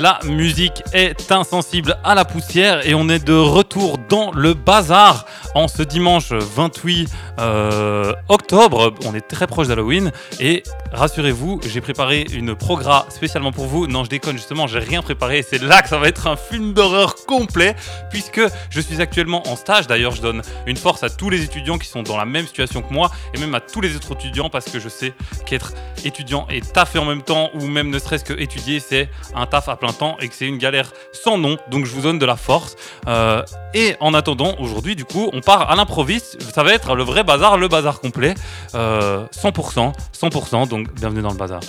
La musique est insensible à la poussière et on est de retour dans le bazar en ce dimanche 28 euh, octobre. On est très proche d'Halloween et rassurez-vous, j'ai préparé une progra spécialement pour vous. Non, je déconne justement, j'ai rien préparé. C'est là que ça va être un film d'horreur complet puisque je suis actuellement en stage. D'ailleurs, je donne une force à tous les étudiants qui sont dans la même situation que moi et même à tous les autres étudiants parce que je sais qu'être étudiant et taffer en même temps ou même ne serait-ce que étudier, c'est un taf à plein temps et que c'est une galère sans nom. Donc je vous donne de la force. Euh, et en attendant, aujourd'hui, du coup, on part à l'improviste. Ça va être le vrai bazar, le bazar complet. Euh, 100%, 100%. Donc bienvenue dans le bazar.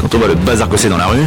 Quand on voit le bazar c'est dans la rue,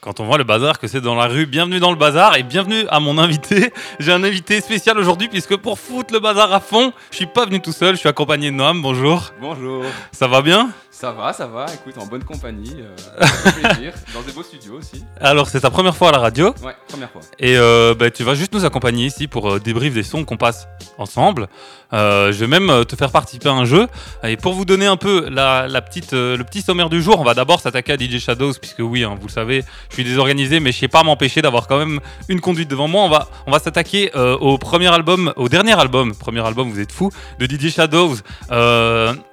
Quand on voit le bazar que c'est dans la rue, bienvenue dans le bazar et bienvenue à mon invité. J'ai un invité spécial aujourd'hui puisque pour foutre le bazar à fond, je suis pas venu tout seul, je suis accompagné de Noam. Bonjour. Bonjour, Ça va bien? Ça va, ça va, écoute, en bonne compagnie, euh, plaisir, dans des beaux studios aussi. Alors c'est ta première fois à la radio Ouais, première fois. et euh, bah, tu vas juste nous accompagner ici pour euh, débrief des sons qu'on passe ensemble. Je vais même te faire participer à un jeu et pour vous donner un peu la, la petite, le petit sommaire du jour, on va d'abord s'attaquer à DJ Shadows puisque oui, hein, vous le savez, je suis désorganisé mais je sais pas m'empêcher d'avoir quand même une conduite devant moi. On va, on va s'attaquer au premier album, au dernier album, premier album, vous êtes fous, de DJ Shadows.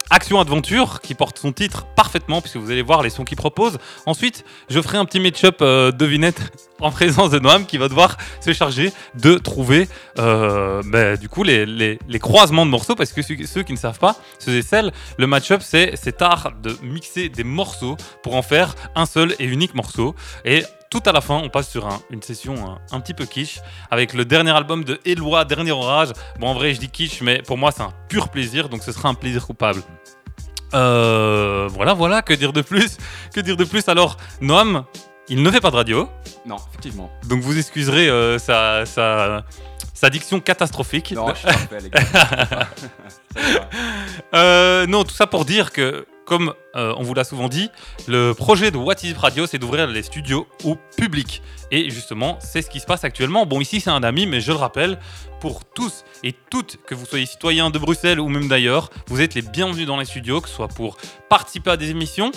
Action Adventure qui porte son titre parfaitement puisque vous allez voir les sons qu'il propose. Ensuite, je ferai un petit match-up euh, devinette en présence de Noam qui va devoir se charger de trouver euh, ben, du coup les, croisements de morceaux parce que ceux, ceux qui ne savent pas, ceux et celles, le match-up c'est cet art de mixer des morceaux pour en faire un seul et unique morceau. Et tout à la fin, on passe sur un- une session un, un petit peu quiche avec le dernier album de Eloi, Dernier Orage. Bon, en vrai, je dis quiche, mais pour moi, c'est un pur plaisir, donc ce sera un plaisir coupable. Euh, voilà, voilà, que dire de plus? Que dire de plus? Alors, Noam, il ne fait pas de radio, Non, effectivement. donc vous excuserez euh, sa, sa, sa diction catastrophique. Non, je suis parfait, les gars. Ça va. Euh, non, tout ça pour dire que, comme euh, on vous l'a souvent dit, le projet de What is Radio, c'est d'ouvrir les studios au public. Et justement, c'est ce qui se passe actuellement. Bon, ici, c'est un ami, mais je le rappelle, pour tous et toutes, que vous soyez citoyens de Bruxelles ou même d'ailleurs, vous êtes les bienvenus dans les studios, que ce soit pour participer à des émissions,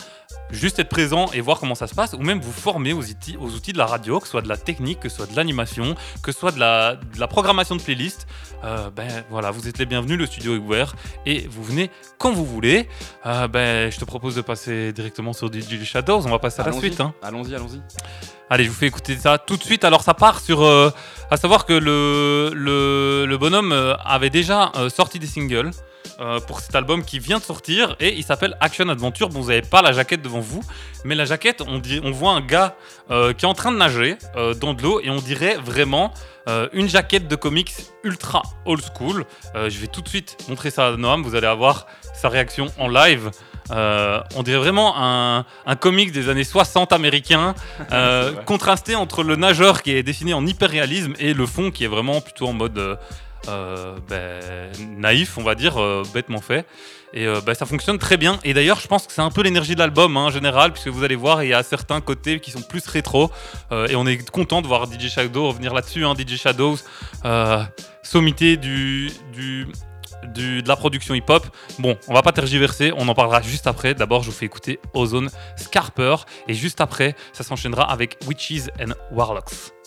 juste être présent et voir comment ça se passe, ou même vous former aux outils, aux outils de la radio, que ce soit de la technique, que ce soit de l'animation, que ce soit de la, de la programmation de playlist. Euh, ben voilà, vous êtes les bienvenus, le studio est ouvert et vous venez quand vous voulez. Euh, ben, je te propose de passer directement sur DJ Shadows, on va passer à la suite. hein. Allons-y, allons-y. Allez, je vous fais écouter ça tout de suite. Alors, ça part sur. euh, à savoir que le, le, le bonhomme avait déjà sorti des singles euh, pour cet album qui vient de sortir et il s'appelle Action Adventure. Bon, vous n'avez pas la jaquette devant vous, mais la jaquette, on, dit, on voit un gars euh, qui est en train de nager euh, dans de l'eau et on dirait vraiment une jaquette de comics ultra old school. Je vais tout de suite montrer ça à Noam, vous allez avoir sa réaction en live. Euh, on dirait vraiment un, un comic des années 60 américain, euh, contrasté entre le nageur qui est dessiné en hyper-réalisme et le fond qui est vraiment plutôt en mode euh, ben, naïf, on va dire, euh, bêtement fait. Et euh, ben, ça fonctionne très bien. Et d'ailleurs, je pense que c'est un peu l'énergie de l'album hein, en général, puisque vous allez voir, il y a certains côtés qui sont plus rétro. euh, et on est content de voir DJ Shadow revenir là-dessus. hein, DJ Shadows, euh, sommité du- de la production hip-hop. Bon, on va pas tergiverser, on en parlera juste après. D'abord, je vous fais écouter Ozone Scarper. Et juste après, ça s'enchaînera avec Witches and Warlocks.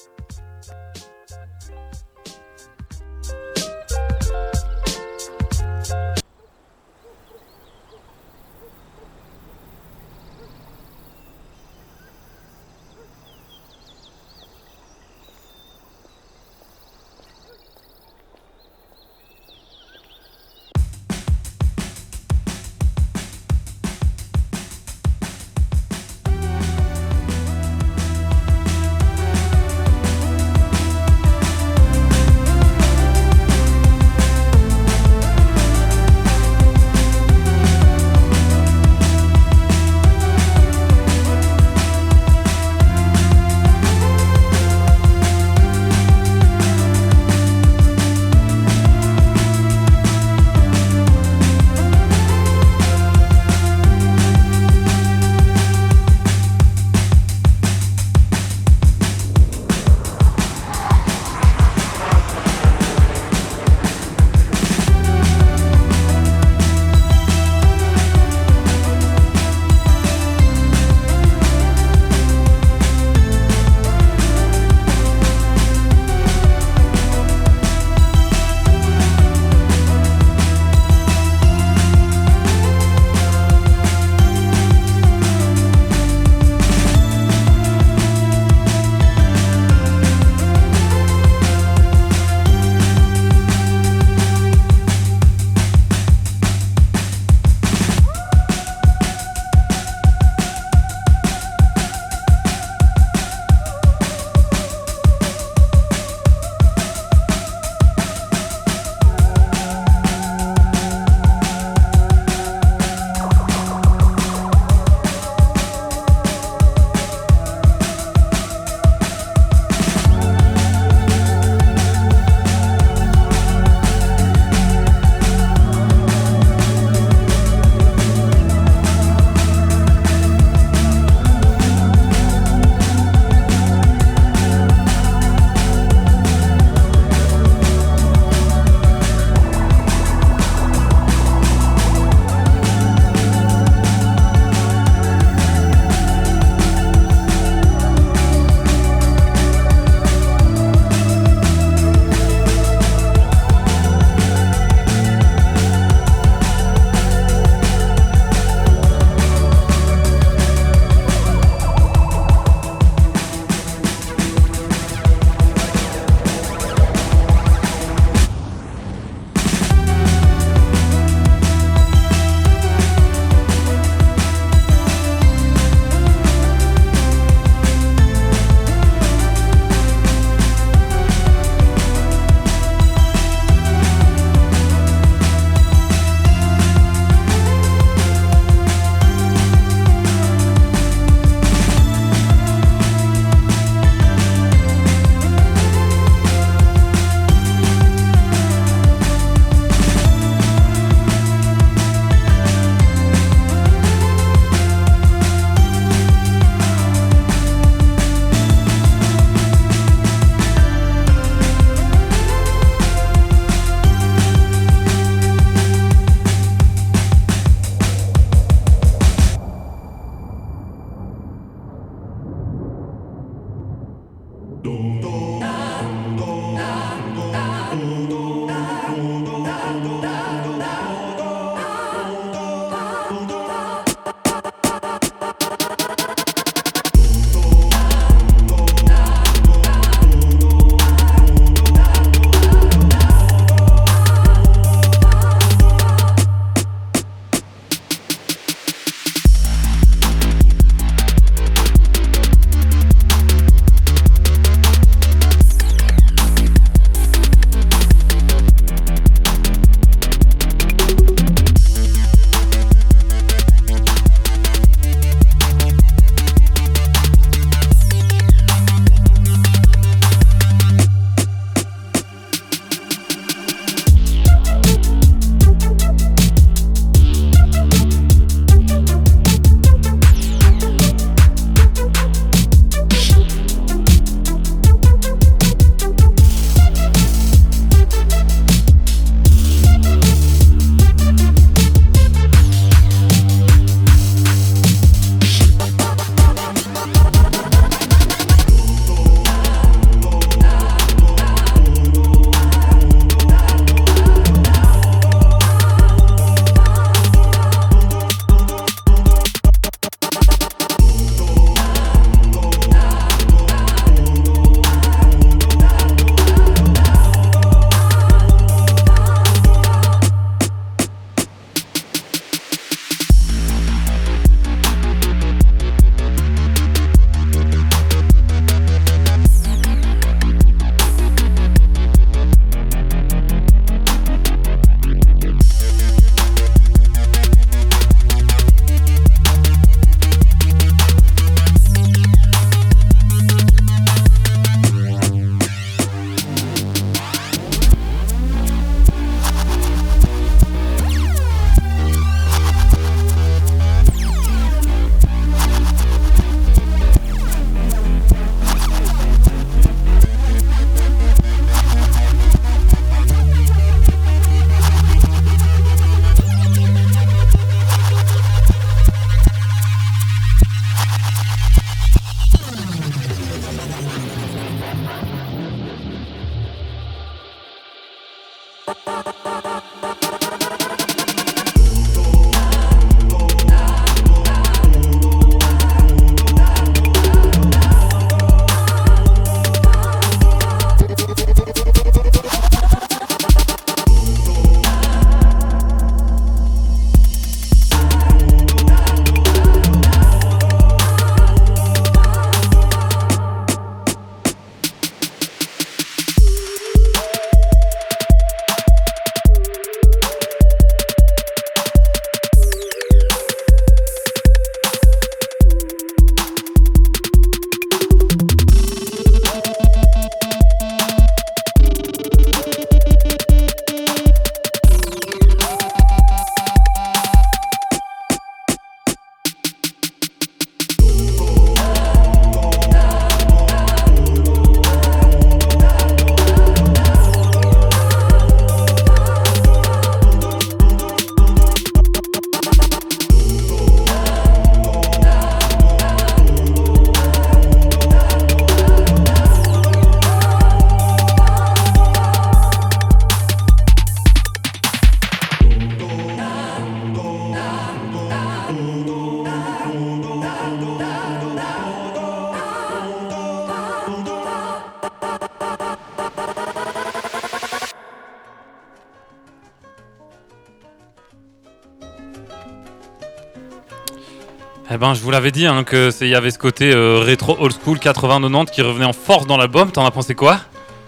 Ben, je vous l'avais dit hein, que il y avait ce côté euh, rétro old school 80-90 qui revenait en force dans l'album. T'en as pensé quoi?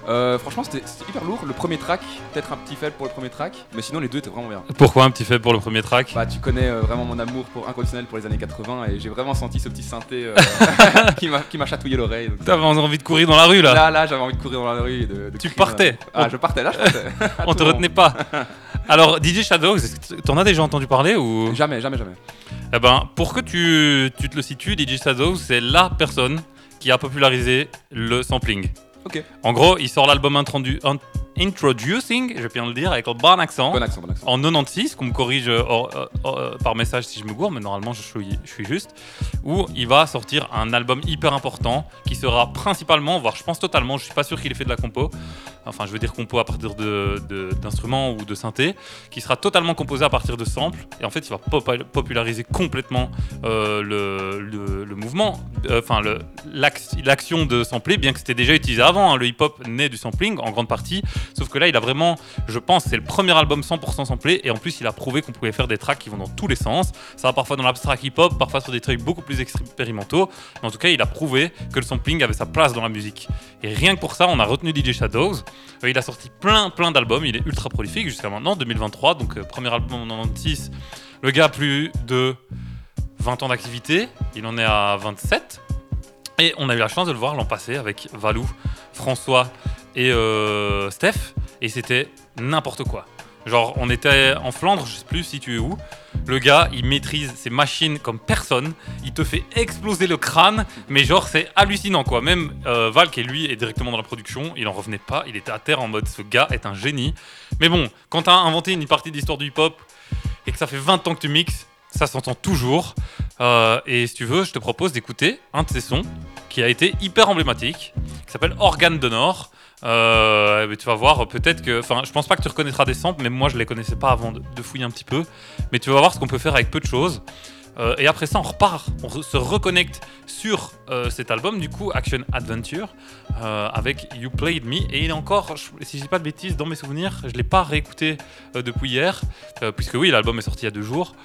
Euh, franchement, c'était hyper lourd. Le premier track, peut-être un petit faible pour le premier track, mais sinon les deux étaient vraiment bien. Pourquoi un petit fait pour le premier track? Bah, tu connais euh, vraiment mon amour pour inconditionnel pour les années 80 et j'ai vraiment senti ce petit synthé euh, qui m'a chatouillé l'oreille. T'avais envie de courir dans la rue là Là, là, j'avais envie de courir dans la rue et de. de Tu crier partais. Ah, je partais là, je partais. On te moment. retenait pas. Alors, DJ Shadows, t'en as déjà entendu parler ou? Jamais, jamais, jamais. Eh ben, pour que tu, tu te le situes, DJ Shadows, c'est la personne qui a popularisé le sampling. Ok. En gros, il sort l'album introdu- in- Introducing, je vais bien le dire, avec un bon accent. Bon accent, bon accent. en 96, qu'on me corrige euh, euh, euh, par message si je me gourre, mais normalement je suis, je suis juste, où il va sortir un album hyper important qui sera principalement, voire je pense totalement, je suis pas sûr qu'il ait fait de la compo, enfin je veux dire compo à partir de- de- d'instruments ou de synthé, qui sera totalement composé à partir de samples, et en fait il va populariser complètement euh, le, le- le mouvement, euh, enfin l'ax- l'action de sampler, bien que c'était déjà utilisé avant, hein, le hip-hop naît du sampling en grande partie, sauf que là il a vraiment je pense c'est le premier album 100% samplé et en plus il a prouvé qu'on pouvait faire des tracks qui vont dans tous les sens. Ça va parfois dans l'abstract hip-hop, parfois sur des trucs beaucoup plus expérimentaux. Mais en tout cas, il a prouvé que le sampling avait sa place dans la musique. Et rien que pour ça, on a retenu DJ Shadows. Euh, il a sorti plein plein d'albums, il est ultra prolifique jusqu'à maintenant, 2023. Donc euh, premier album en 96. Le gars a plus de 20 ans d'activité, il en est à 27. Et on a eu la chance de le voir l'an passé avec Valou, François et euh, Steph. Et c'était n'importe quoi. Genre, on était en Flandre, je sais plus si tu es où. Le gars, il maîtrise ses machines comme personne. Il te fait exploser le crâne. Mais genre, c'est hallucinant quoi. Même euh, Val, qui lui est directement dans la production, il en revenait pas. Il était à terre en mode ce gars est un génie. Mais bon, quand t'as inventé une partie d'histoire du hip-hop et que ça fait 20 ans que tu mixes, ça s'entend toujours. Euh, et si tu veux, je te propose d'écouter un de ses sons qui a été hyper emblématique, qui s'appelle Organe de Nord. Euh, mais tu vas voir, peut-être que. Enfin, je pense pas que tu reconnaîtras des samples, mais moi je les connaissais pas avant de, fouiller un petit peu. Mais tu vas voir ce qu'on peut faire avec peu de choses. Euh, et après ça, on repart, on se reconnecte sur euh, cet album, du coup, Action Adventure, avec You Played Me. Et il est encore, si je dis pas de bêtises, dans mes souvenirs, je l'ai pas réécouté depuis hier, puisque oui, l'album est sorti il y a deux jours.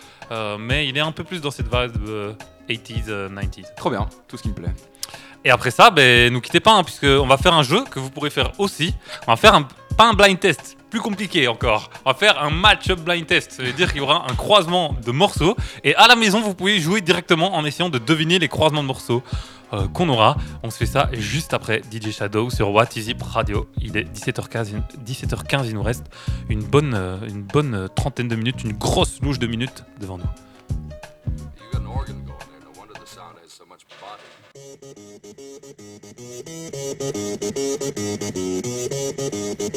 Mais il est un peu plus dans cette vibe euh, 80s, euh, 90s. Trop bien, tout ce qui me plaît. Et après ça, ben, nous quittez pas, hein, puisqu'on va faire un jeu que vous pourrez faire aussi. On va faire un, pas un blind test, plus compliqué encore. On va faire un match-up blind test. Ça veut dire qu'il y aura un croisement de morceaux. Et à la maison, vous pouvez jouer directement en essayant de deviner les croisements de morceaux euh, qu'on aura. On se fait ça juste après DJ Shadow sur What Is Radio. Il est 17h15, il- 17h15 il nous reste une bonne, euh, une bonne euh, trentaine de minutes, une grosse louche de minutes devant nous. Thank you.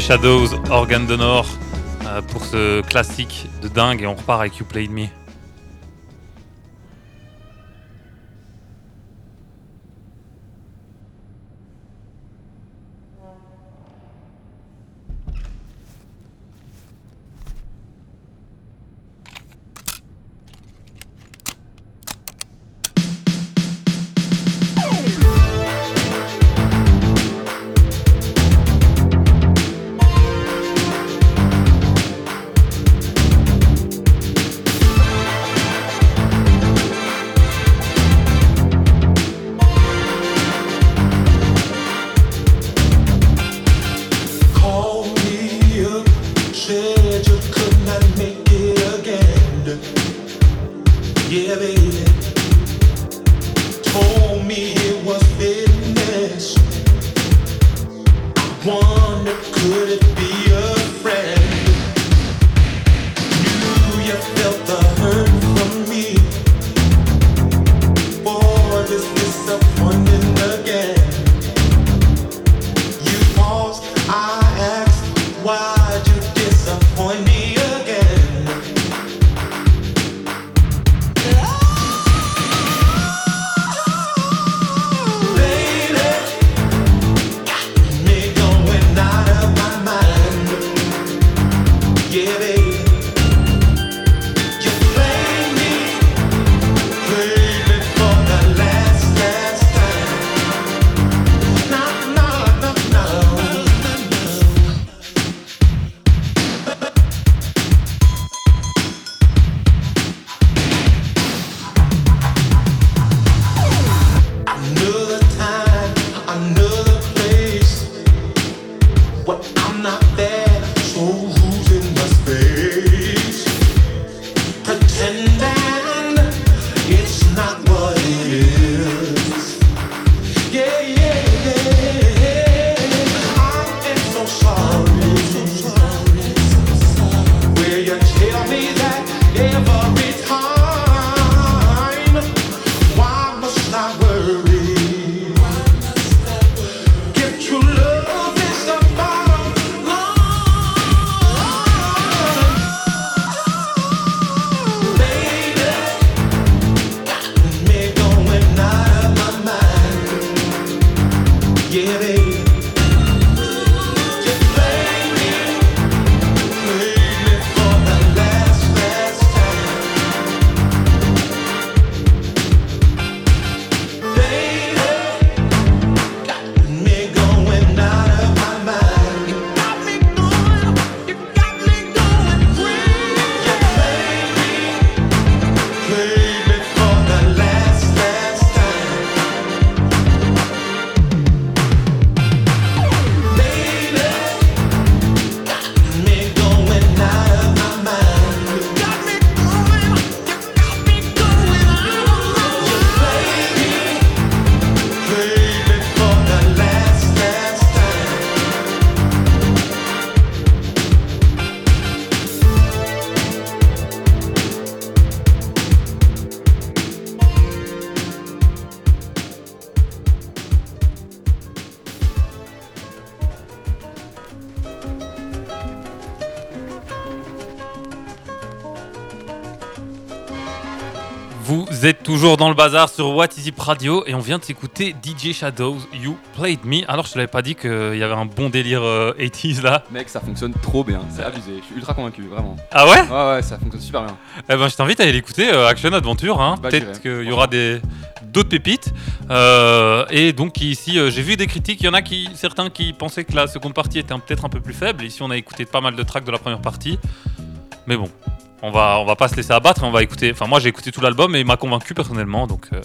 Shadows, Organ Donor, euh, pour ce classique de dingue. Et on repart avec You Played Me. Vous êtes toujours dans le bazar sur What Is It Radio et on vient de s'écouter DJ Shadows, You Played Me. Alors je te l'avais pas dit qu'il y avait un bon délire euh, 80s là. Mec, ça fonctionne trop bien, c'est abusé. Je suis ultra convaincu, vraiment. Ah ouais? Ouais, ouais, ça fonctionne super bien. Eh ben je t'invite à aller l'écouter, euh, Action Adventure. Hein. Bah, Peut-être qu'il y aura des d'autres pépites. Euh, et donc ici euh, j'ai vu des critiques, il y en a qui certains qui pensaient que la seconde partie était peut-être un peu plus faible. Ici on a écouté pas mal de tracks de la première partie. Mais bon, on va on va pas se laisser abattre, on va écouter. Enfin moi j'ai écouté tout l'album et il m'a convaincu personnellement donc euh,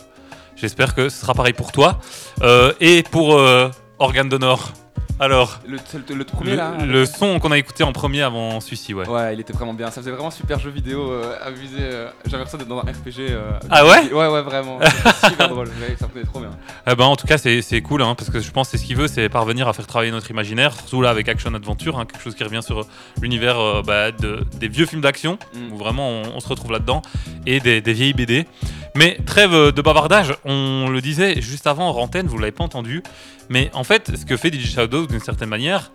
j'espère que ce sera pareil pour toi. Euh, et pour euh, Organe d'honneur. Alors, Le, c'est le, le premier le, là le son qu'on a écouté en premier avant celui-ci, ouais. Ouais, il était vraiment bien. Ça faisait vraiment super jeu vidéo euh, abusé. euh, J'avais l'impression d'être dans un RPG. euh, Ah ouais Ouais, ouais, vraiment. Super drôle. Ça me faisait trop bien. Eh ben, en tout cas, c'est cool, hein, parce que je pense que c'est ce qu'il veut, c'est parvenir à faire travailler notre imaginaire, surtout là avec Action Adventure, hein, quelque chose qui revient sur l'univers euh, bah, de- des vieux films d'action, Mm. où vraiment on, on se retrouve là-dedans, et des, des vieilles BD. Mais trêve euh, de bavardage, on le disait juste avant en antenne, vous l'avez pas entendu, mais en fait, ce que fait DJ D'une certaine manière,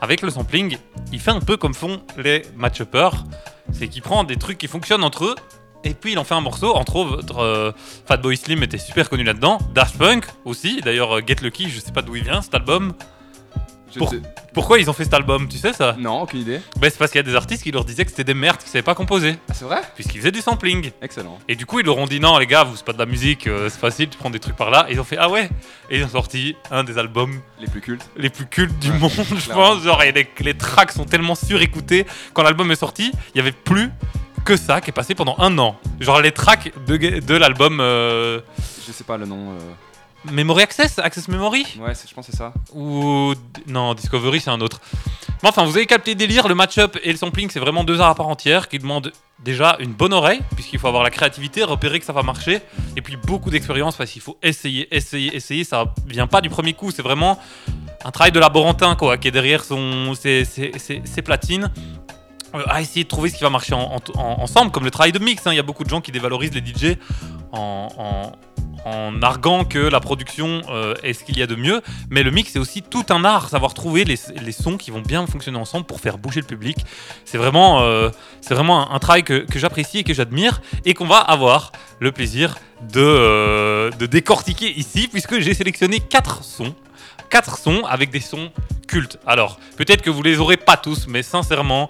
avec le sampling, il fait un peu comme font les match-uppers, c'est qu'il prend des trucs qui fonctionnent entre eux, et puis il en fait un morceau, entre autres, euh, Fatboy Slim était super connu là-dedans, Daft Punk aussi, d'ailleurs euh, Get Lucky, je sais pas d'où il vient cet album. Pour- Pourquoi ils ont fait cet album, tu sais ça Non, aucune idée. Ben c'est parce qu'il y a des artistes qui leur disaient que c'était des merdes, qu'ils savaient pas composer, Ah, c'est vrai? Puisqu'ils faisaient du sampling. Excellent. Et du coup ils leur ont dit non les gars, vous c'est pas de la musique, euh, c'est facile, tu prends des trucs par là, et ils ont fait ah ouais, et ils ont sorti un des albums Les plus cultes. les plus cultes du Ouais, monde, je pense. Genre, et les, les tracks sont tellement surécoutés. Quand l'album est sorti, il y avait plus que ça qui est passé pendant un an. Genre, les tracks de, de l'album euh, Je sais pas le nom. euh, Memory Access, Access Memory Ouais, je pense que c'est ça. Ou. Non, Discovery, c'est un autre. Mais enfin, vous avez capté le délire, le match-up et le sampling, c'est vraiment deux arts à part entière qui demandent déjà une bonne oreille, puisqu'il faut avoir la créativité, repérer que ça va marcher, et puis beaucoup d'expérience parce qu'il faut essayer, essayer, essayer. Ça vient pas du premier coup, c'est vraiment un travail de laborantin quoi, qui est derrière son, ses, ses- ses- ses platines. euh, à essayer de trouver ce qui va marcher en- en- en- ensemble, comme le travail de mix. hein. Il y a beaucoup de gens qui dévalorisent les DJ en, en- arguant que la production euh, est ce qu'il y a de mieux. Mais le mix, c'est aussi tout un art, savoir trouver les, sons qui vont bien fonctionner ensemble pour faire bouger le public. C'est vraiment, euh, un, travail que, j'apprécie et que j'admire et qu'on va avoir le plaisir de, euh, de décortiquer ici, puisque j'ai sélectionné quatre sons. Quatre sons avec des sons cultes. Alors, peut-être que vous les aurez pas tous, mais sincèrement,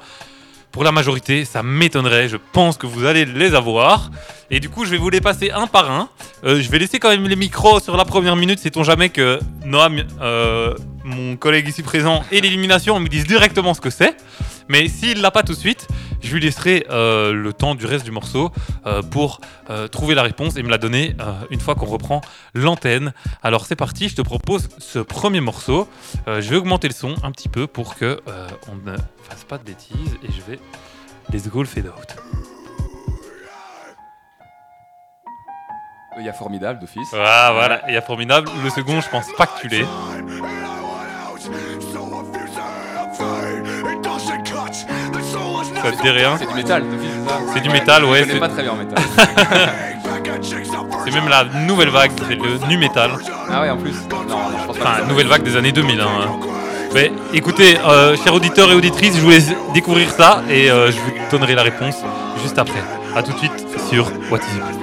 pour la majorité, ça m'étonnerait. Je pense que vous allez les avoir. Et du coup, je vais vous les passer un par un. Euh, je vais laisser quand même les micros sur la première minute. Sait-on jamais que Noam, euh, mon collègue ici présent, et l'élimination me disent directement ce que c'est. Mais s'il l'a pas tout de suite, je lui laisserai euh, le temps du reste du morceau euh, pour euh, trouver la réponse et me la donner une fois qu'on reprend l'antenne. Alors c'est parti, je te propose ce premier morceau. Je vais augmenter le son un petit peu pour que on ne fasse pas de bêtises et je vais let's go fade out. Il y a Formidable d'office. Ah voilà, il y a formidable. Le second, je pense pas que tu l'aies. Ça te dit rien C'est du métal c'est du métal, ouais. Je pas très bien en métal. c'est même la nouvelle vague, c'est le nu metal. ah ouais, en plus Non, non, je pense pas. Enfin, que ça- nouvelle vague des années 2000. Hein. Mais écoutez, euh, chers auditeurs et auditrices, je vous laisse découvrir ça et euh, je vous donnerai la réponse juste après. A tout de suite sur What Is It?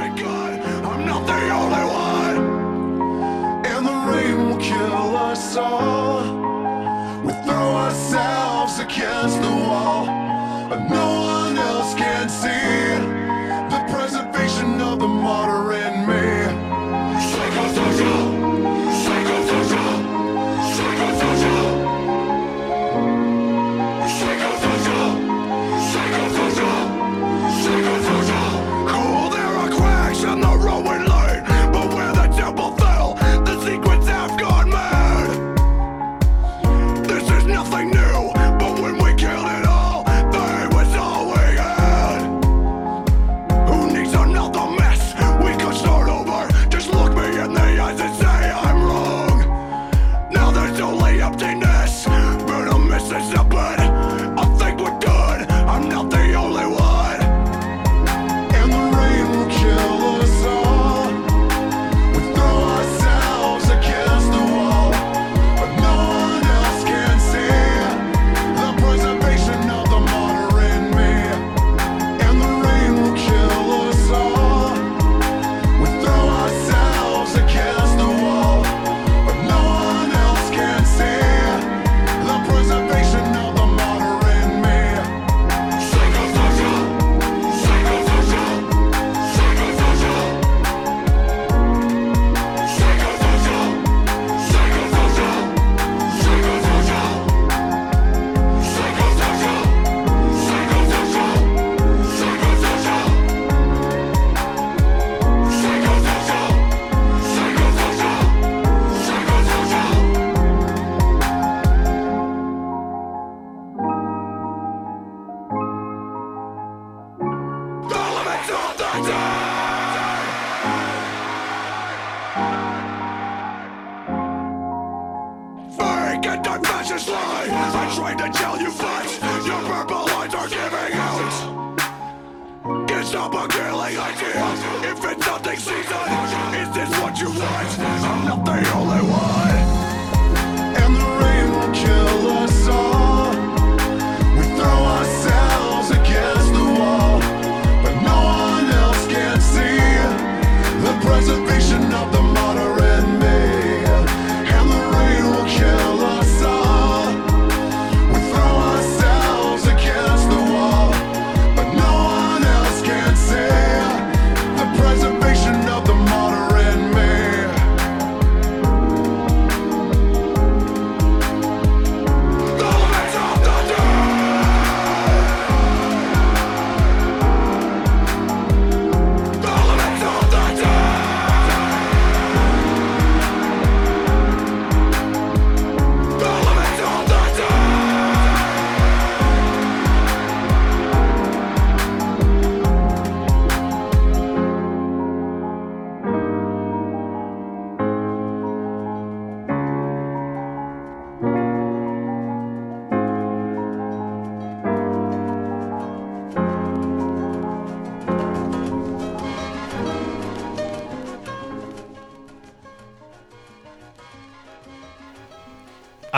Tried to tell you fight. Your purple lines are giving out. Can't stop a killing idea. If it's nothing season, is this what you want? I'm not the only one.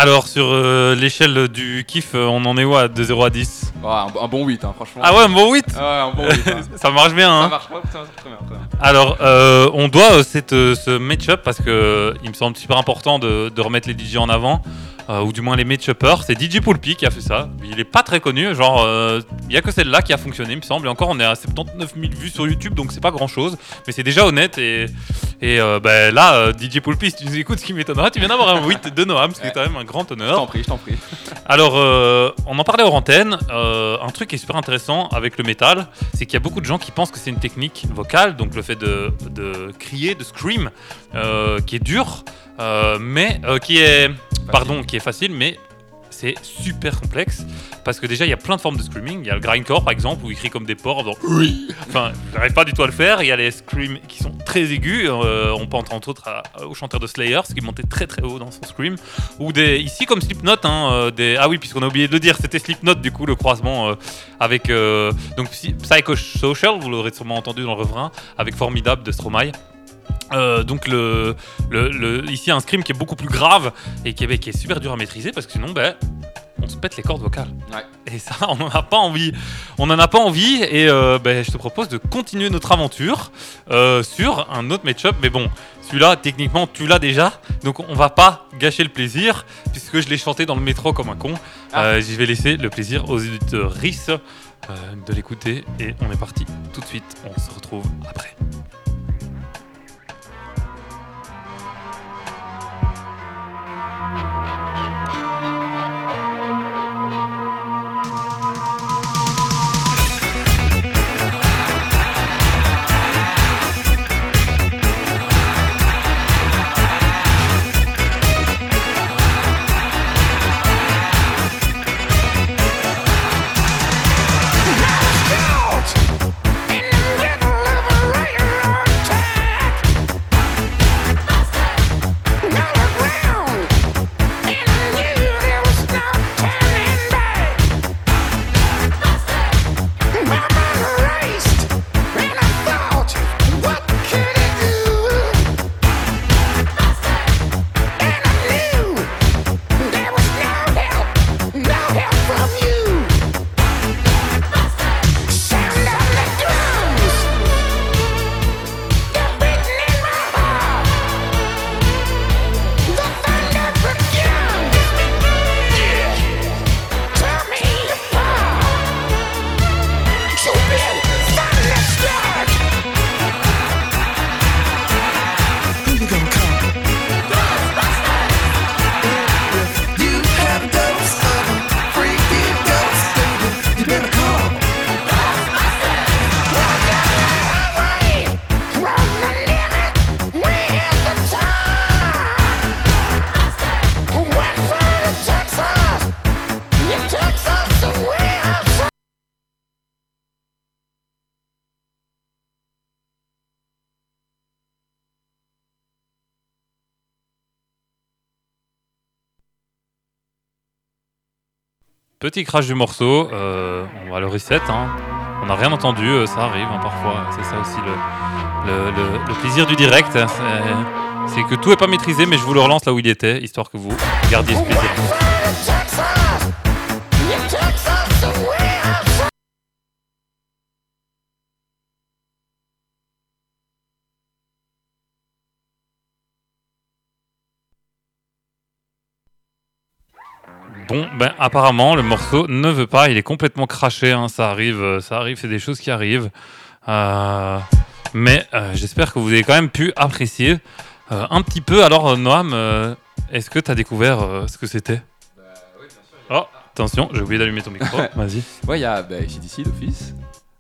Alors, sur euh, l'échelle du kiff, euh, on en est où à de 0 à 10 Oh, un, un bon 8, hein, franchement. Ah ouais, un bon 8 Ouais, un bon 8. hein. Ça marche bien, Ça hein marche pas, ça marche très bien. très bien. Alors, euh, on doit cette, ce match-up parce que euh, il me semble super important de, de remettre les DJ en avant, euh, ou du moins les match-uppers. C'est DJ Poulpi qui a fait ça. Il est pas très connu, genre, euh, il y a que celle-là qui a fonctionné, il me semble. Et encore, on est à 79 000 vues sur YouTube, donc c'est pas grand-chose, mais c'est déjà honnête. Et, et euh, ben, là, euh, DJ Poulpi, si tu nous écoutes, ce qui m'étonnera, tu viens d'avoir un 8 de Noam, ce qui est quand même un grand Je honneur. t'en prie, je t'en prie. Alors, euh, on en parlait hors antenne. euh, un truc qui est super intéressant avec le métal, c'est qu'il y a beaucoup de gens qui pensent que c'est une technique vocale, donc le fait de, de crier, de scream, euh, qui est dur, euh, mais euh, qui est, pardon, qui est facile, mais c'est super complexe parce que déjà il y a plein de formes de screaming. Il y a le grindcore par exemple où ils crient comme des porcs. oui. Enfin, j'arrive pas du tout à le faire. Il y a les screams qui sont très aigus. euh, on pense entre autres au chanteur de Slayer, ce qui montait très très haut dans son scream. Ou des ici comme Slipknot, hein, euh, des ah oui puisqu'on a oublié de le dire, c'était Slipknot du coup le croisement euh, avec donc Psy- Psychosocial, vous l'aurez sûrement entendu dans le refrain, avec Formidable de Stromae. Euh, donc le, le, le- ici un scream qui est beaucoup plus grave et qui est, qui est super dur à maîtriser parce que sinon ben on se pète les cordes vocales. Ouais. Et ça, on n'en a pas envie. On n'en a pas envie. Et euh, ben, je te propose de continuer notre aventure euh, sur un autre match-up. Mais bon, celui-là, techniquement, tu l'as déjà. Donc on va pas gâcher le plaisir puisque je l'ai chanté dans le métro comme un con. Ah. Je vais laisser le plaisir aux auditeurs de l'écouter. Et on est parti tout de suite. On se retrouve après. Petit crash du morceau, euh, on va le reset. hein. On n'a rien entendu, euh, ça arrive hein, parfois. C'est ça aussi le, plaisir du direct. hein, C'est que tout est pas maîtrisé, mais je vous le relance là où il était, histoire que vous gardiez ce plaisir. Bon, ben apparemment le morceau ne veut pas, il est complètement craché, hein, ça arrive, euh, ça arrive, c'est des choses qui arrivent. Euh, mais euh, j'espère que vous avez quand même pu apprécier euh, un petit peu. Alors Noam, euh, est-ce que tu as découvert euh, ce que c'était? Oh, attention, j'ai oublié d'allumer ton micro. Vas-y. Ouais, il y a bah, d'office.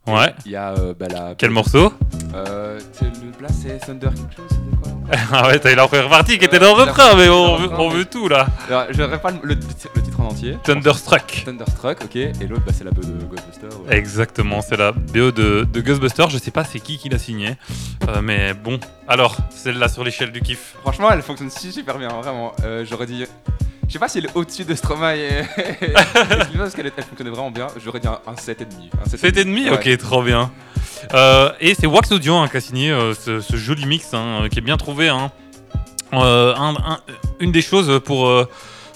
Ouais. Il y a euh, bah, la. Quel morceau? Euh, c'est Le plat, c'est Thunder quelque chose, c'était quoi Ah ouais, t'as eu la première partie qui était dans le la- refrain, mais on veut, on tout là. Alors, Je pas le, le titre le titre en entier. Thunderstruck. Thunderstruck, ok. Et l'autre, bah, c'est la BO de Ghostbusters. ouais. Exactement, c'est la BO de, de Ghostbusters. Je sais pas c'est qui qui l'a signé, euh, mais bon. Alors, celle-là sur l'échelle du kiff. Franchement, elle fonctionne super bien, vraiment. Euh, J'aurais dit. Je sais pas si elle est au-dessus de Stromae et. et parce qu'elle elle fonctionnait vraiment bien. J'aurais dit un, un 7,5. Un 7,5. 7,5 Ouais. Ok, trop bien. Euh, et c'est Wax Audio hein, qui a signé euh, ce, ce joli mix hein, qui est bien trouvé. hein. Euh, un- un- une des choses pour, euh,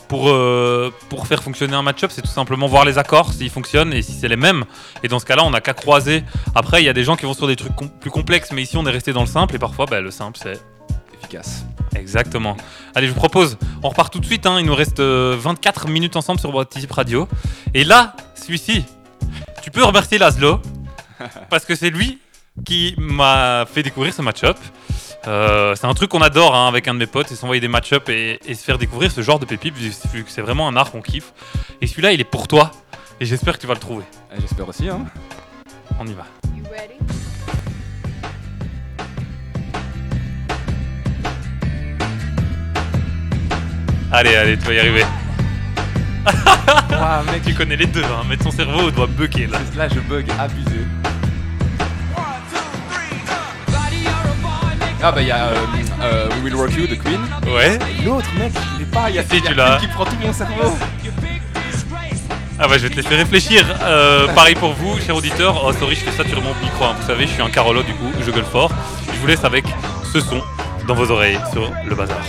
pour, euh, pour faire fonctionner un match-up, c'est tout simplement voir les accords, s'ils fonctionnent et si c'est les mêmes. Et dans ce cas-là, on n'a qu'à croiser. Après, il y a des gens qui vont sur des trucs com- plus complexes, mais ici, on est resté dans le simple. Et parfois, bah, le simple, c'est Efficace. Exactement. Allez, je vous propose, on repart tout de suite. hein, il nous reste euh, 24 minutes ensemble sur Baptiste Radio. Et là, celui-ci, tu peux remercier Laszlo parce que c'est lui qui m'a fait découvrir ce match-up. Euh, c'est un truc qu'on adore hein, avec un de mes potes, c'est s'envoyer des match-up et, et se faire découvrir ce genre de pépites, vu vu que c'est vraiment un art qu'on kiffe. Et celui-là, il est pour toi. Et j'espère que tu vas le trouver. Euh, J'espère aussi, hein. On y va. Allez, allez, tu vas y arriver. Mec, Tu connais les deux, hein, mais ton cerveau doit bugger là. là, je bug abusé. Ah, bah, il y a euh, euh, We Will Rock You de Queen. Ouais. L'autre, mec, je l'ai pas. Il y a Si, il y a tu l'as. Qui prend tout mon cerveau. Ah bah je vais te laisser réfléchir. Euh, pareil pour vous, cher auditeur. Oh sorry, je fais ça sur mon micro. hein. Vous savez, je suis un Carolo du coup, je gueule fort. Je vous laisse avec ce son dans vos oreilles sur le bazar.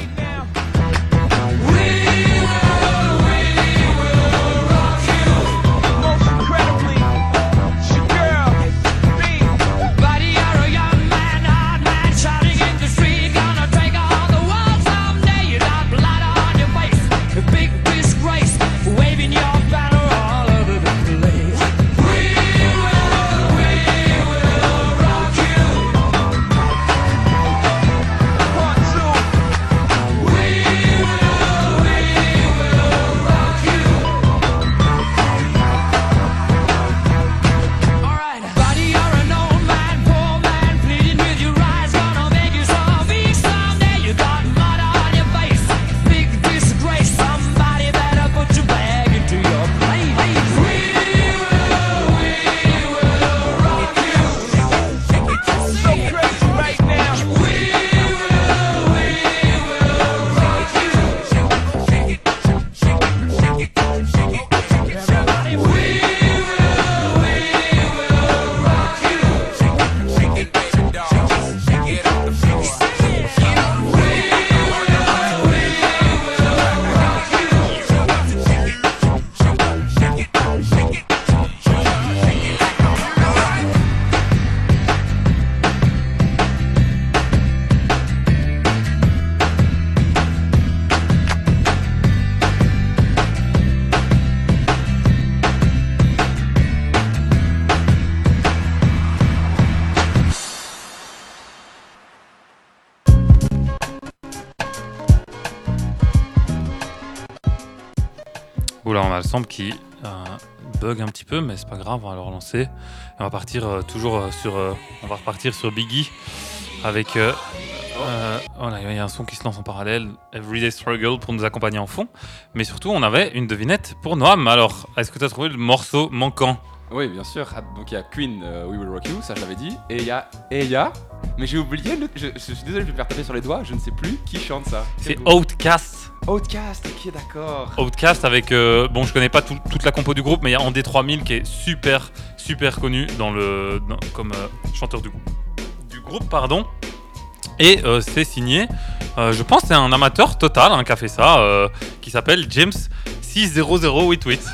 Oula, on a le sample qui euh, bug un petit peu, mais c'est pas grave, on va le relancer. Et on va partir euh, toujours euh, sur. on va repartir sur Biggie avec. euh, voilà, il y a un son qui se lance en parallèle, Everyday Struggle pour nous accompagner en fond. Mais surtout, on avait une devinette pour Noam. Alors, est-ce que tu as trouvé le morceau manquant? Oui, bien sûr. Ah, Donc il y a Queen, We Will Rock You, ça je l'avais dit. Et il y a Eya. Mais j'ai oublié, le- je, je suis désolé, je vais me faire taper sur les doigts, je ne sais plus qui chante ça. C'est Outcast Outcast, ok, d'accord. Outcast avec euh, bon je connais pas tout- toute la compo du groupe mais il y a Andé 3000 qui est super super connu dans le dans- comme euh, chanteur du, du groupe pardon. Et euh, c'est signé euh, je pense c'est un amateur total hein, qui a fait ça qui s'appelle James 60088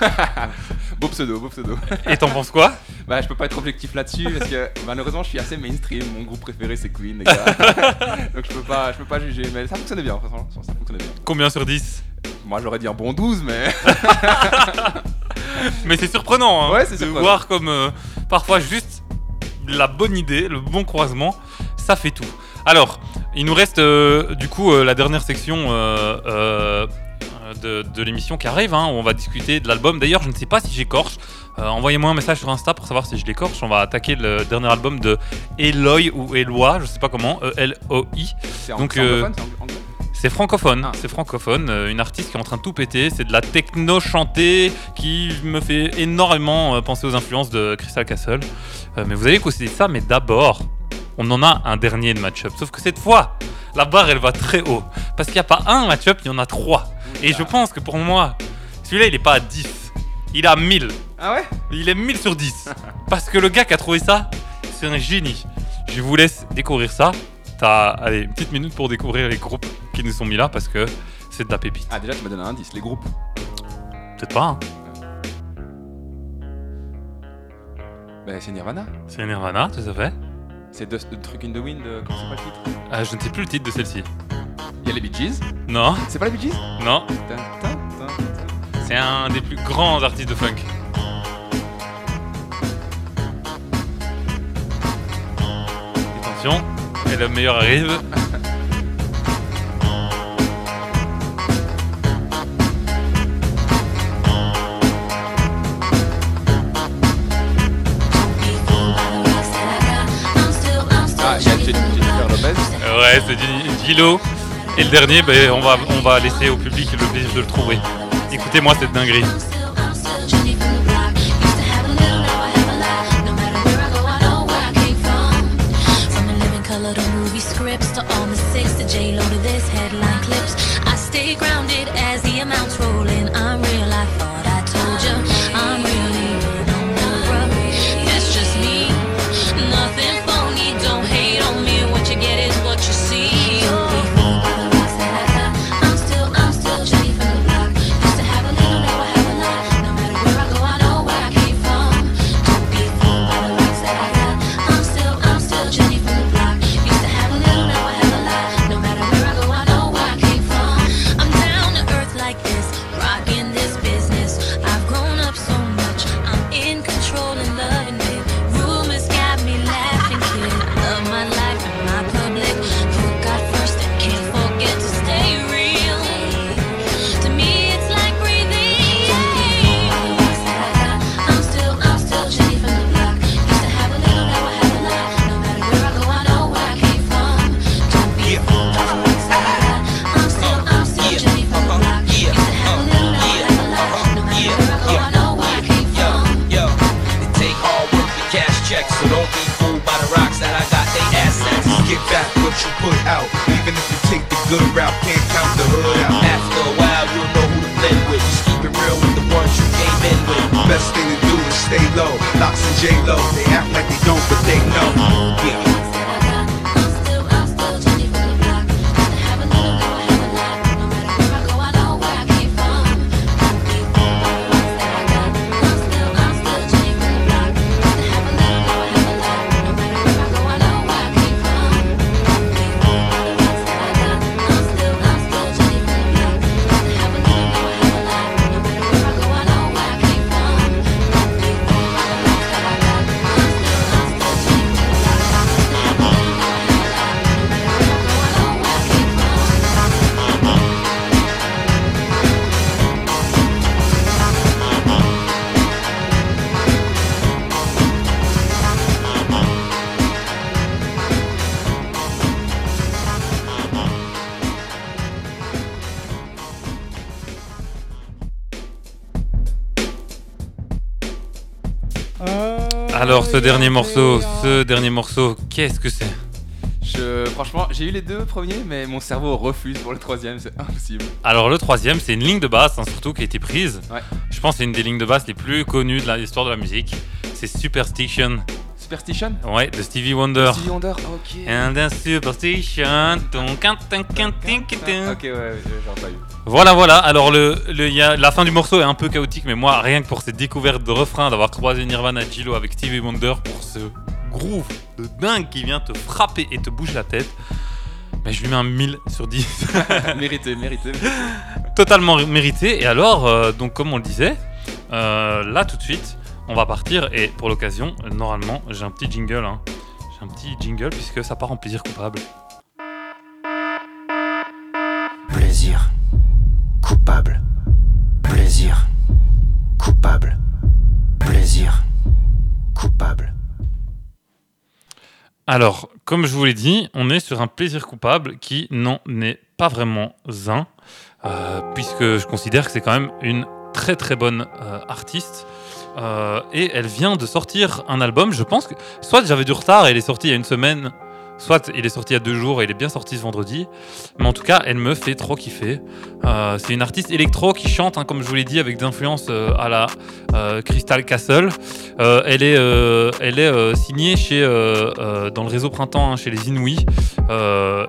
Beau pseudo, beau pseudo. et t'en penses quoi bah, je peux pas être objectif là-dessus parce que malheureusement, je suis assez mainstream. Mon groupe préféré, c'est Queen, les gars. Donc, je peux pas, je peux pas juger. Mais ça fonctionnait bien, franchement. Ça fonctionnait bien. combien sur 10 Moi, j'aurais dit un bon 12, mais. mais c'est surprenant hein, Ouais, c'est de surprenant. voir comme euh, parfois juste la bonne idée le bon croisement ça fait tout alors il nous reste euh, du coup euh, la dernière section de, de l'émission qui arrive, hein, où on va discuter de l'album. D'ailleurs, je ne sais pas si j'écorche. Euh, Envoyez-moi un message sur Insta pour savoir si je l'écorche. On va attaquer le dernier album de Eloy ou Eloi, je sais pas comment, E-L-O-I. Donc, c'est euh, c'est francophone, Ah. c'est francophone, euh, une artiste qui est en train de tout péter, c'est de la techno chantée qui me fait énormément penser aux influences de Crystal Castle. Euh, mais vous allez écouter ça, mais d'abord, on en a un dernier de match-up. Sauf que cette fois, la barre elle va très haut. Parce qu'il n'y a pas un match-up, il y en a trois. Et je pense que pour moi, celui-là il est pas à 10, il est à 1000. Ah ouais? Il est 1000 sur 10. Parce que le gars qui a trouvé ça, c'est un génie. Je vous laisse découvrir ça. T'as allez, une petite minute pour découvrir les groupes qui nous sont mis là parce que c'est de la pépite. Ah, déjà, tu m'as donné un indice. Les groupes. Peut-être pas, hein. Bah, c'est Nirvana. C'est Nirvana, tout à fait. C'est The, The Truc in the Wind. euh, Comment c'est pas le titre? Ah, je ne sais plus le titre de celle-ci. Il y a les Bee Gees. Non, C'est pas les Bee Gees non, c'est un des plus grands artistes de funk. Attention, et le meilleur arrive. Ah. Ouais, c'est Gi- Gilo. Et le dernier, ben, on, va, on va laisser au public le plaisir de le trouver. Écoutez-moi cette dinguerie. J-Lo. Dernier morceau, ce dernier morceau, qu'est-ce que c'est Je, franchement, j'ai eu les deux premiers, mais mon cerveau refuse pour le troisième, c'est impossible. Alors le troisième, c'est une ligne de basse, hein, surtout qui a été prise. Ouais. Je pense que c'est une des lignes de basse les plus connues de la- l'histoire de la musique. C'est Superstition, Superstition ouais, de Stevie Wonder. Stevie Wonder, ok. And the superstition. Ok, ouais, j'ai eu. Voilà, voilà. Alors, le, le- il y a, la fin du morceau est un peu chaotique, mais moi, rien que pour cette découverte de refrain, d'avoir croisé Nirvana Gillo avec Stevie Wonder pour ce groove de dingue qui vient te frapper et te bouger la tête, mais je lui mets un 1000 sur 10. mérité, mérité. Totalement mérité. Et alors, euh, donc, comme on le disait, euh, là, tout de suite, on va partir. Et pour l'occasion, normalement, j'ai un petit jingle. hein. J'ai un petit jingle puisque ça part en plaisir coupable. Plaisir. Coupable. Plaisir. Coupable. Plaisir. Coupable. Alors, comme je vous l'ai dit, on est sur un plaisir coupable qui n'en est pas vraiment un, euh, puisque je considère que c'est quand même une très très bonne euh, artiste. Euh, et elle vient de sortir un album, je pense que soit j'avais du retard et il est sorti il y a une semaine, soit il est sorti il y a deux jours et il est bien sorti ce vendredi. Mais en tout cas, elle me fait trop kiffer. Euh, c'est une artiste électro qui chante, hein, comme je vous l'ai dit, avec des influences euh, à la euh, Crystal Castle. Elle est, signée dans le réseau Printemps, hein, chez les Inouïs.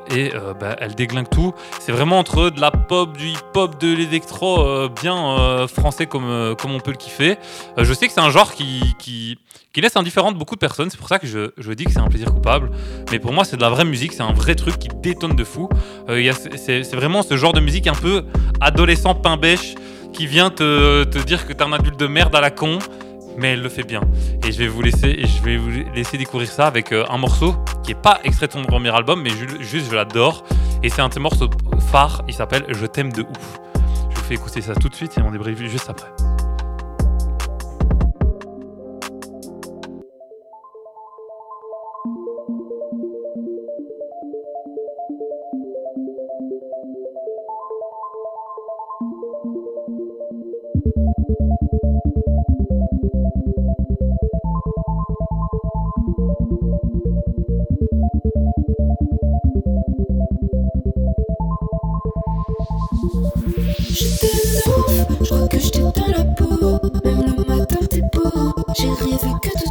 Et bah, elle déglingue tout. C'est vraiment entre de la pop, du hip-hop, de l'électro, bien français comme, on peut le kiffer. Je sais que c'est un genre qui, qui laisse indifférent de beaucoup de personnes. C'est pour ça que je, je dis que c'est un plaisir coupable. Mais pour moi, c'est de la vraie musique. C'est un vrai truc qui détonne de fou. Euh, c'est vraiment ce genre de musique un peu adolescent pain bêche qui vient te, te dire que t'es un adulte de merde à la con mais elle le fait bien. Et je vais vous laisser, et je vais vous laisser découvrir ça avec euh, un morceau qui est pas extrait de son premier album, mais ju- juste je l'adore. Et c'est un de ses morceaux phares. Il s'appelle Je t'aime de ouf. Je vous fais écouter ça tout de suite et on débrief juste après. Ouf, je crois que je t'ai dans la peau. Même le matin, t'es beau. J'ai rêvé que de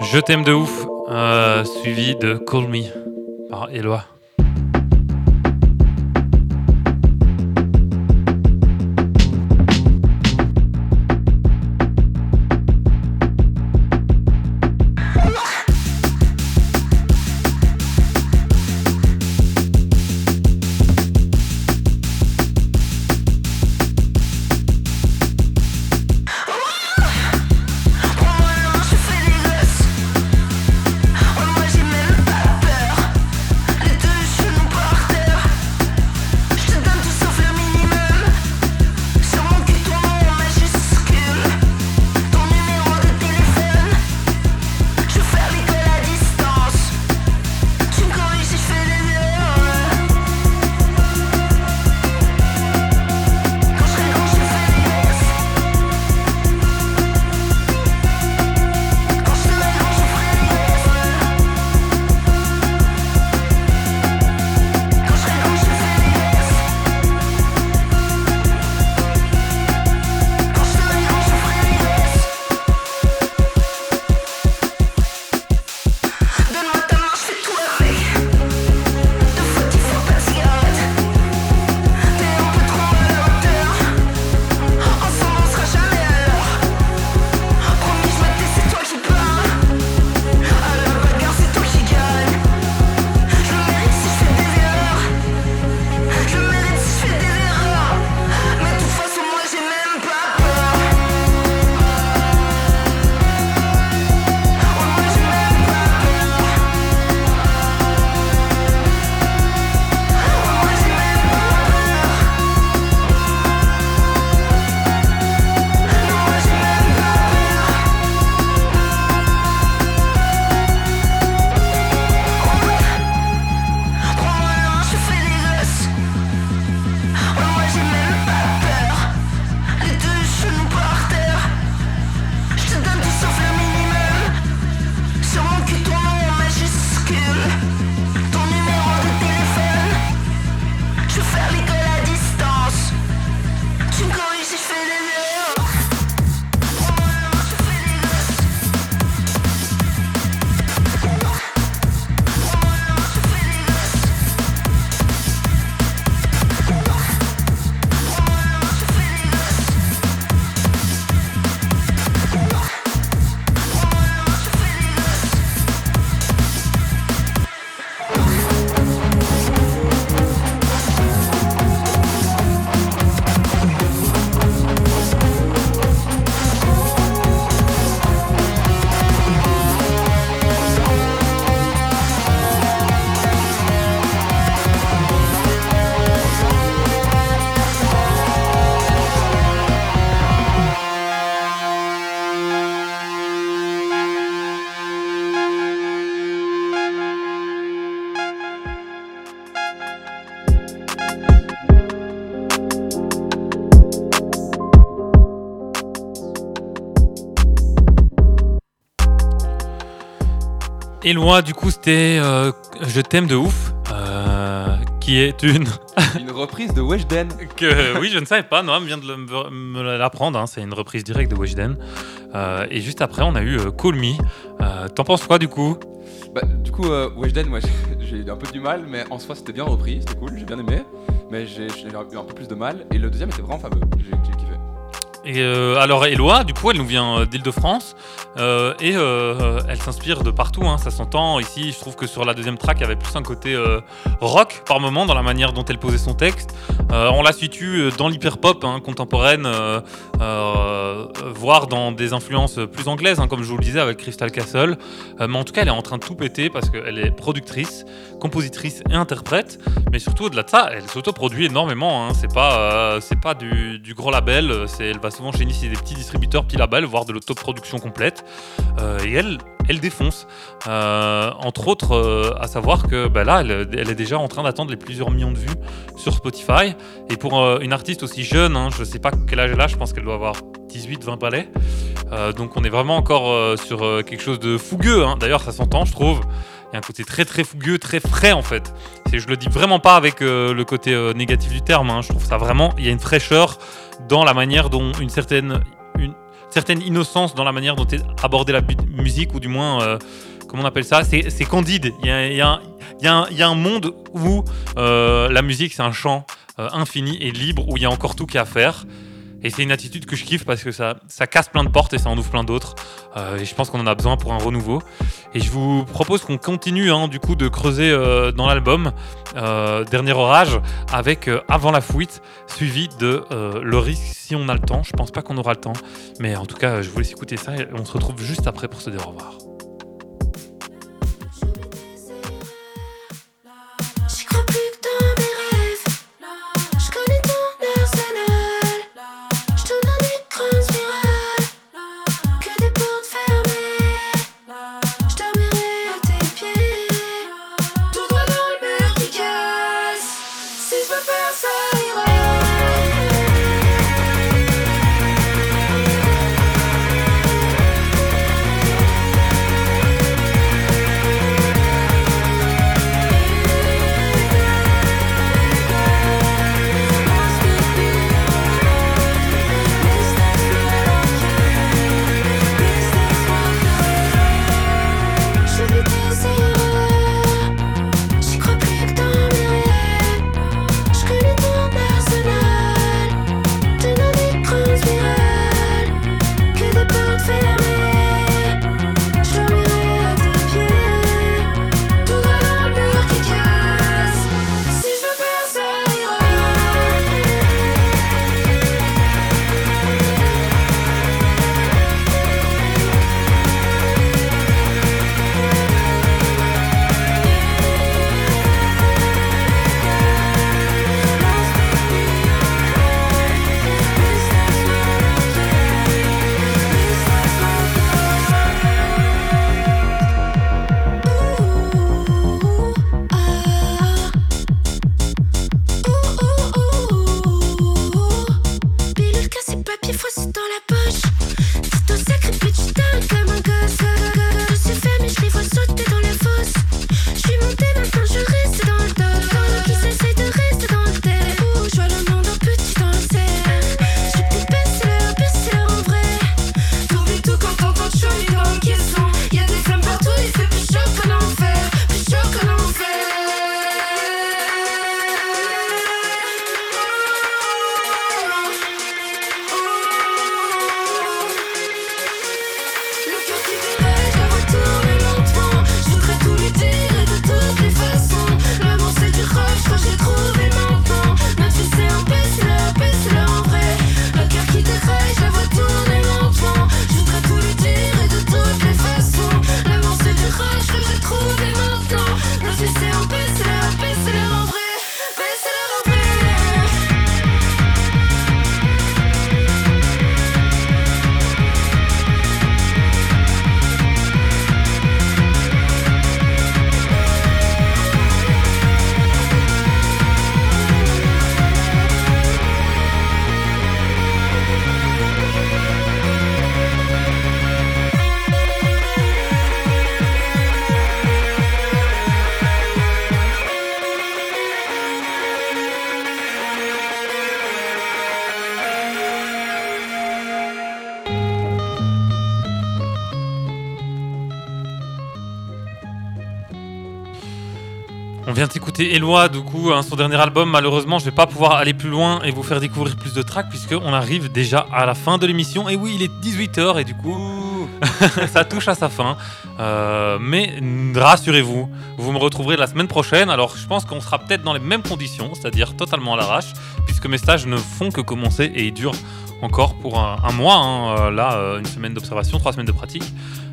Je t'aime de ouf, euh, suivi de Call Me par Eloi. Eloi, du coup, c'était euh, Je t'aime de ouf, euh, qui est une. Une reprise de Weshden. que oui, je ne savais pas, Noam vient de le- me, l'apprendre, hein, c'est une reprise directe de Weshden. Euh, et juste après, on a eu euh, Call Me. T'en penses quoi du coup? Bah, du coup, euh, Weshden, moi j'ai- eu un peu du mal, mais en soi c'était bien repris, c'était cool, j'ai bien aimé. Mais j'ai eu un peu plus de mal. Et le deuxième était vraiment fameux, j'ai kiffé. Euh, alors Eloi, du coup, elle nous vient euh, d'Île-de-France euh, et elle s'inspire de partout. hein, ça s'entend ici. Je trouve que sur la deuxième track, il y avait plus un côté rock par moment dans la manière dont elle posait son texte. On la situe dans l'hyper-pop hein, contemporaine, voire dans des influences plus anglaises, hein, comme je vous le disais avec Crystal Castle. Mais en tout cas, elle est en train de tout péter parce qu'elle est productrice, compositrice et interprète. Mais surtout, au-delà de ça, elle s'autoproduit énormément. C'est pas, c'est pas du, du gros label. C'est, elle va souvent chez initier des petits distributeurs, petits labels, voire de l'autoproduction complète. Euh, et elle, elle défonce. Euh, entre autres, euh, à savoir que bah là, elle, est déjà en train d'attendre les plusieurs millions de vues sur Spotify. Et pour une artiste aussi jeune, hein, je sais pas quel âge elle a, je pense qu'elle doit avoir 18-20 balais. Euh, donc on est vraiment encore sur quelque chose de fougueux. hein. D'ailleurs, ça s'entend, je trouve. Il y a un côté très très fougueux, très frais en fait. C'est, je le dis vraiment pas avec le côté négatif du terme. hein. Je trouve ça vraiment, il y a une fraîcheur dans la manière dont une certaine, une, certaine innocence dans la manière dont est abordée la musique, ou du moins, euh, comment on appelle ça C'est candide. Il y a, y a un- a a monde où euh, la musique, c'est un champ euh, infini et libre, où il y a encore tout qui est à faire. Et c'est une attitude que je kiffe parce que ça, casse plein de portes et ça en ouvre plein d'autres. Euh, et je pense qu'on en a besoin pour un renouveau. Et je vous propose qu'on continue hein, du coup de creuser euh, dans l'album euh, Dernier Orage avec Avant la fuite, suivi de Le risque si on a le temps. Je pense pas qu'on aura le temps, mais en tout cas, je vous laisse écouter ça et on se retrouve juste après pour se dire. D'écouter Eloi, du coup, hein, son dernier album. Malheureusement, je vais pas pouvoir aller plus loin et vous faire découvrir plus de tracks puisqu'on arrive déjà à la fin de l'émission. Et oui, il est 18h et du coup, ça touche à sa fin. Euh, mais rassurez-vous, vous me retrouverez la semaine prochaine. Alors, je pense qu'on sera peut-être dans les mêmes conditions, c'est-à-dire totalement à l'arrache, puisque mes stages ne font que commencer et ils durent encore pour un, un mois. hein. Euh, là, euh, une semaine d'observation, trois semaines de pratique.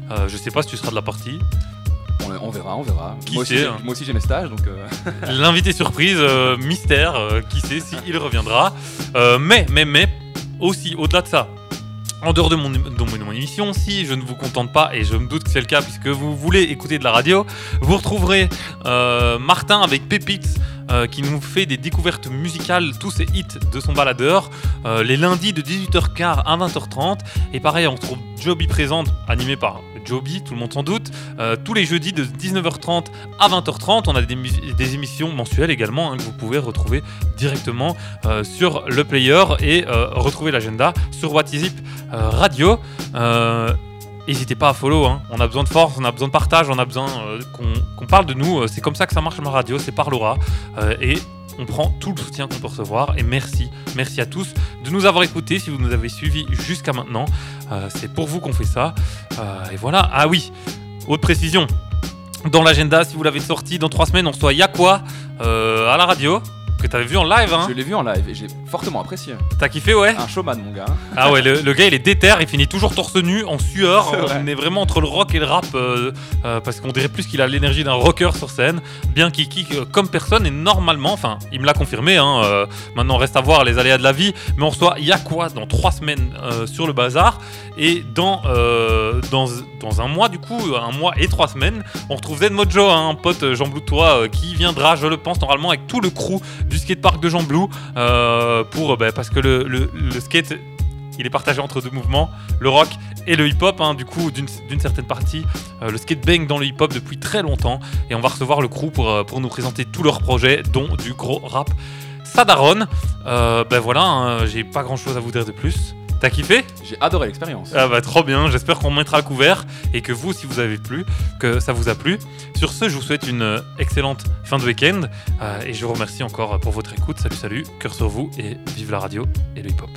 Euh, je sais pas si tu seras de la partie. On, verra, on verra. Qui moi, aussi, sait, j'ai- hein. moi aussi j'ai mes stages donc. euh, L'invité surprise, euh, mystère, euh, qui sait si il reviendra. Euh, mais, mais, mais, aussi, au-delà de ça, en dehors de mon, de mon- de mon émission, si je ne vous contente pas, et je me doute que c'est le cas puisque vous voulez écouter de la radio, vous retrouverez euh, Martin avec Pépites. euh, qui nous fait des découvertes musicales, tous ses hits de son baladeur, euh, les lundis de 18h15 à 20h30. Et pareil, on retrouve Joby Présente, animé par Joby, tout le monde s'en doute. Euh, tous les jeudis de 19h30 à 20h30, on a des, émissions mensuelles également hein, que vous pouvez retrouver directement euh, sur le player et euh, retrouver l'agenda sur What Radio. N'hésitez pas à follow, hein. on a besoin de force, on a besoin de partage, on a besoin qu'on parle de nous. C'est comme ça que ça marche ma radio, c'est par Laura. Et on prend tout le soutien qu'on peut recevoir. Et merci, merci à tous de nous avoir écoutés. Si vous nous avez suivis jusqu'à maintenant, Euh, c'est pour vous qu'on fait ça. Euh, et voilà. Ah oui, autre précision. Dans l'agenda, si vous l'avez sorti, dans trois semaines, on reçoit Yakwa euh, à la radio, que tu avais vu en live. Hein. Je l'ai vu en live et j'ai fortement apprécié. T'as kiffé, ouais Un showman, mon gars. Ah ouais, le, le gars il est déter, il finit toujours torse nu, en sueur. On est vraiment entre le rock et le rap euh, euh, parce qu'on dirait plus qu'il a l'énergie d'un rocker sur scène. Bien qu'il kick euh, comme personne et normalement, enfin, il me l'a confirmé. Hein, euh, maintenant, reste à voir les aléas de la vie. Mais on reçoit Yakwa dans trois semaines sur le bazar et dans, dans dans un mois du coup, un mois et trois semaines, on retrouve Zen Mojo, hein, un pote Jean Bloutois qui viendra, je le pense, normalement avec tout le crew du skatepark de Jean Blou euh, pour bah, parce que le, skate il est partagé entre deux mouvements, le rock et le hip-hop, hein, du coup, d'une certaine partie. Euh, le skate bang dans le hip-hop depuis très longtemps. Et on va recevoir le crew pour, euh, nous présenter tous leurs projets, dont du gros rap. Sadaron, ben voilà, hein, j'ai pas grand chose à vous dire de plus. T'as kiffé J'ai adoré l'expérience. Ah bah trop bien, j'espère qu'on mettra à couvert et que vous, si vous avez plu, que ça vous a plu. Sur ce, je vous souhaite une excellente fin de week-end euh, et je vous remercie encore pour votre écoute. Salut, salut, cœur sur vous et vive la radio et le hip-hop.